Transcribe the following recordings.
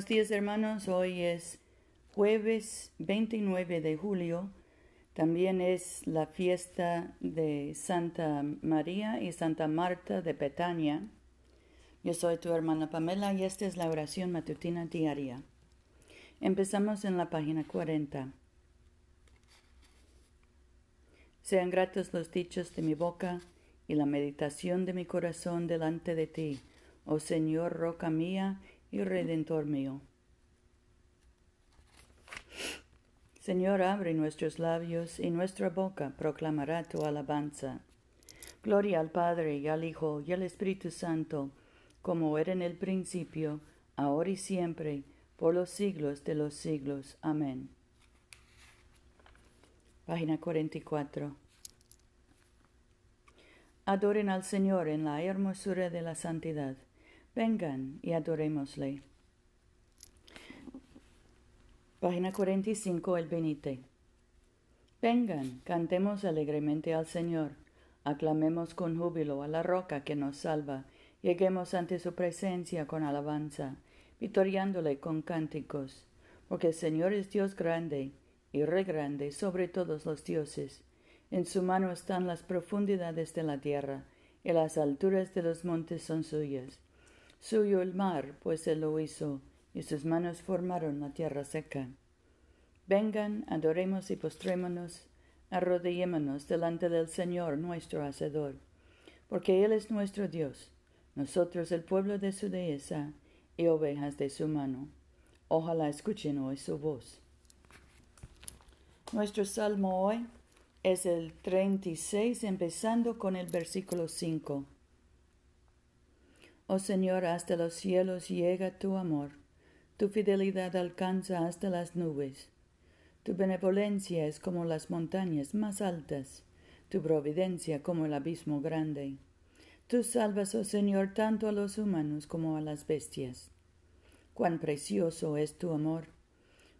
Buenos días hermanos, hoy es jueves 29 de julio, también es la fiesta de Santa María y Santa Marta de Betania. Yo soy tu hermana Pamela y esta es la oración matutina diaria. Empezamos en la página 40. Sean gratos los dichos de mi boca y la meditación de mi corazón delante de ti, oh Señor, roca mía y redentor mío. Señor, abre nuestros labios y nuestra boca proclamará tu alabanza. Gloria al Padre y al Hijo y al Espíritu Santo, como era en el principio, ahora y siempre, por los siglos de los siglos. Amén. Página 44. Adoren al Señor en la hermosura de la santidad. Vengan y adorémosle. Página 45, el Benite. Vengan, cantemos alegremente al Señor, aclamemos con júbilo a la roca que nos salva, lleguemos ante su presencia con alabanza, vitoriándole con cánticos, porque el Señor es Dios grande y re grande sobre todos los dioses. En su mano están las profundidades de la tierra, y las alturas de los montes son suyas. Suyo el mar, pues él lo hizo, y sus manos formaron la tierra seca. Vengan, adoremos y postrémonos, arrodillémonos delante del Señor nuestro Hacedor, porque Él es nuestro Dios, nosotros el pueblo de su dehesa y ovejas de su mano. Ojalá escuchen hoy su voz. Nuestro salmo hoy es el 36, empezando con el versículo 5. Oh Señor, hasta los cielos llega tu amor, tu fidelidad alcanza hasta las nubes. Tu benevolencia es como las montañas más altas, tu providencia como el abismo grande. Tú salvas, oh Señor, tanto a los humanos como a las bestias. Cuán precioso es tu amor.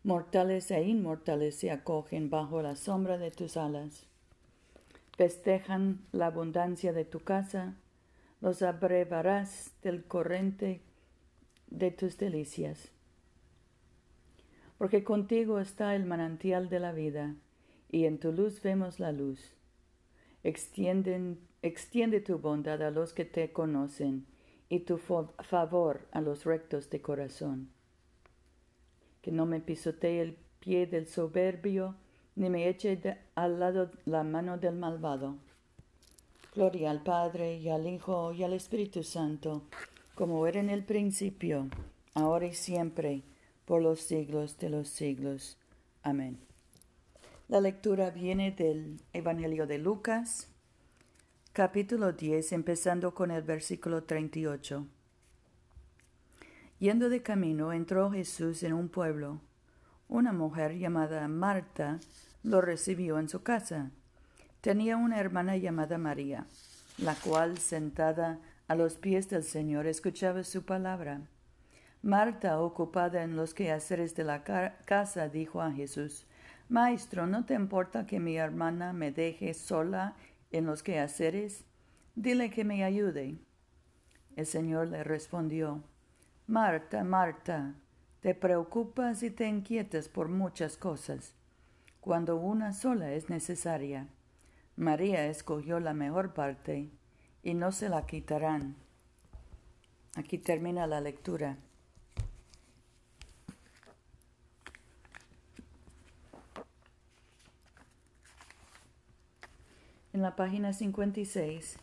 Mortales e inmortales se acogen bajo la sombra de tus alas. Festejan la abundancia de tu casa, los abrevarás del corriente de tus delicias. Porque contigo está el manantial de la vida, y en tu luz vemos la luz. Extiende tu bondad a los que te conocen, y tu favor a los rectos de corazón. Que no me pisotee el pie del soberbio, ni me eche al lado la mano del malvado Gloria al Padre y al Hijo y al Espíritu Santo, como era en el principio, ahora y siempre, por los siglos de los siglos. Amén. La lectura viene del Evangelio de Lucas, capítulo 10, empezando con el versículo 38. Yendo de camino, entró Jesús en un pueblo. Una mujer llamada Marta lo recibió en su casa Tenía una hermana llamada María, la cual, sentada a los pies del Señor, escuchaba su palabra. Marta, ocupada en los quehaceres de la casa, dijo a Jesús, Maestro, ¿no te importa que mi hermana me deje sola en los quehaceres? Dile que me ayude. El Señor le respondió, Marta, Marta, te preocupas y te inquietas por muchas cosas, cuando una sola es necesaria. María escogió la mejor parte y no se la quitarán. Aquí termina la lectura. En la página 56,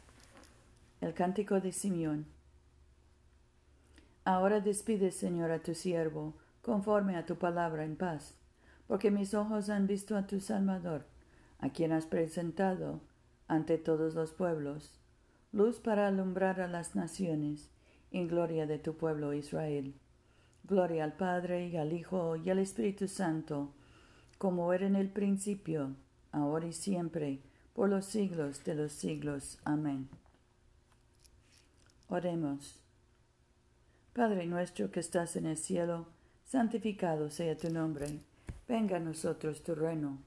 el cántico de Simeón. Ahora despide, Señor, a tu siervo, conforme a tu palabra en paz, porque mis ojos han visto a tu Salvador a quien has presentado ante todos los pueblos, luz para alumbrar a las naciones, en gloria de tu pueblo Israel. Gloria al Padre y al Hijo y al Espíritu Santo, como era en el principio, ahora y siempre, por los siglos de los siglos. Amén. Oremos. Padre nuestro que estás en el cielo, santificado sea tu nombre. Venga a nosotros tu reino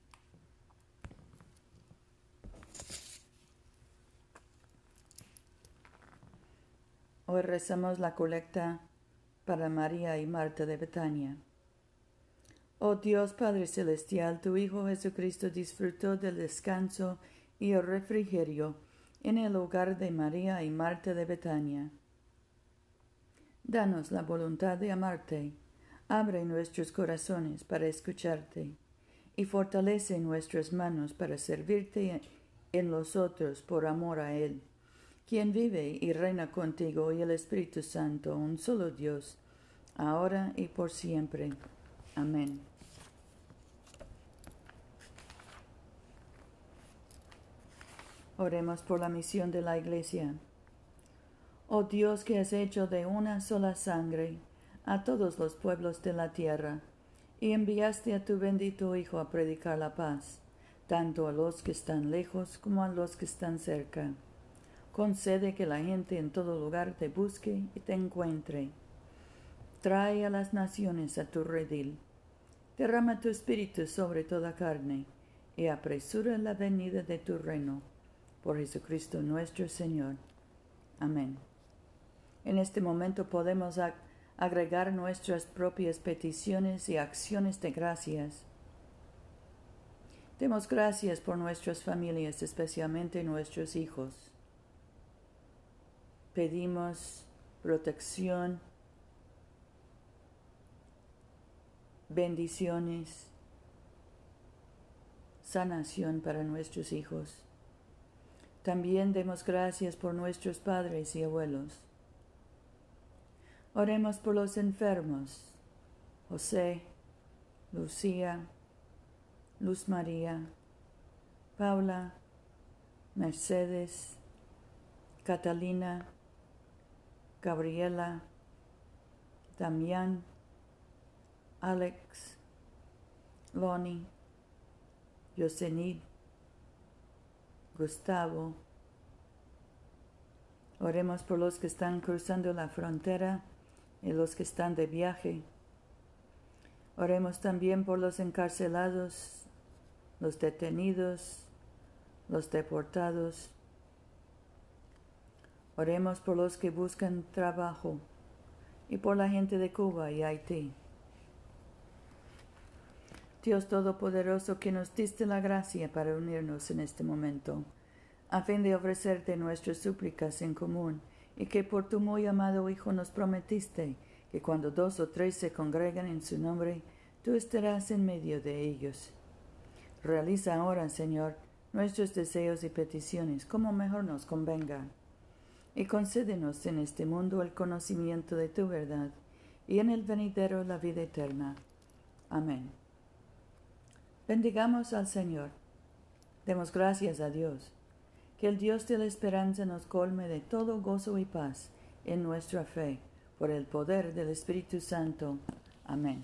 Hoy rezamos la colecta para María y Marta de Betania. Oh Dios Padre Celestial, tu Hijo Jesucristo disfrutó del descanso y el refrigerio en el hogar de María y Marta de Betania. Danos la voluntad de amarte, abre nuestros corazones para escucharte, y fortalece nuestras manos para servirte en los otros por amor a Él quien vive y reina contigo y el Espíritu Santo, un solo Dios, ahora y por siempre. Amén. Oremos por la misión de la Iglesia. Oh Dios que has hecho de una sola sangre a todos los pueblos de la tierra, y enviaste a tu bendito Hijo a predicar la paz, tanto a los que están lejos como a los que están cerca Concede que la gente en todo lugar te busque y te encuentre. Trae a las naciones a tu redil. Derrama tu espíritu sobre toda carne y apresura la venida de tu reino. Por Jesucristo nuestro Señor. Amén. En este momento podemos agregar nuestras propias peticiones y acciones de gracias. Demos gracias por nuestras familias, especialmente nuestros hijos pedimos protección, bendiciones, sanación para nuestros hijos. También demos gracias por nuestros padres y abuelos. Oremos por los enfermos, José, Lucía, Luz María, Paula, Mercedes, Catalina, Gabriela, Damián, Alex, Lonnie, Yosenid, Gustavo. Oremos por los que están cruzando la frontera y los que están de viaje. Oremos también por los encarcelados, los detenidos, los deportados, Oremos por los que buscan trabajo y por la gente de Cuba y Haití. Dios Todopoderoso, que nos diste la gracia para unirnos en este momento, a fin de ofrecerte nuestras súplicas en común, y que por tu muy amado Hijo nos prometiste que cuando dos o tres se congregan en su nombre, tú estarás en medio de ellos. Realiza ahora, Señor, nuestros deseos y peticiones como mejor nos convenga y concédenos en este mundo el conocimiento de tu verdad y en el venidero la vida eterna. Amén. Bendigamos al Señor. Demos gracias a Dios. Que el Dios de la esperanza nos colme de todo gozo y paz en nuestra fe, por el poder del Espíritu Santo. Amén.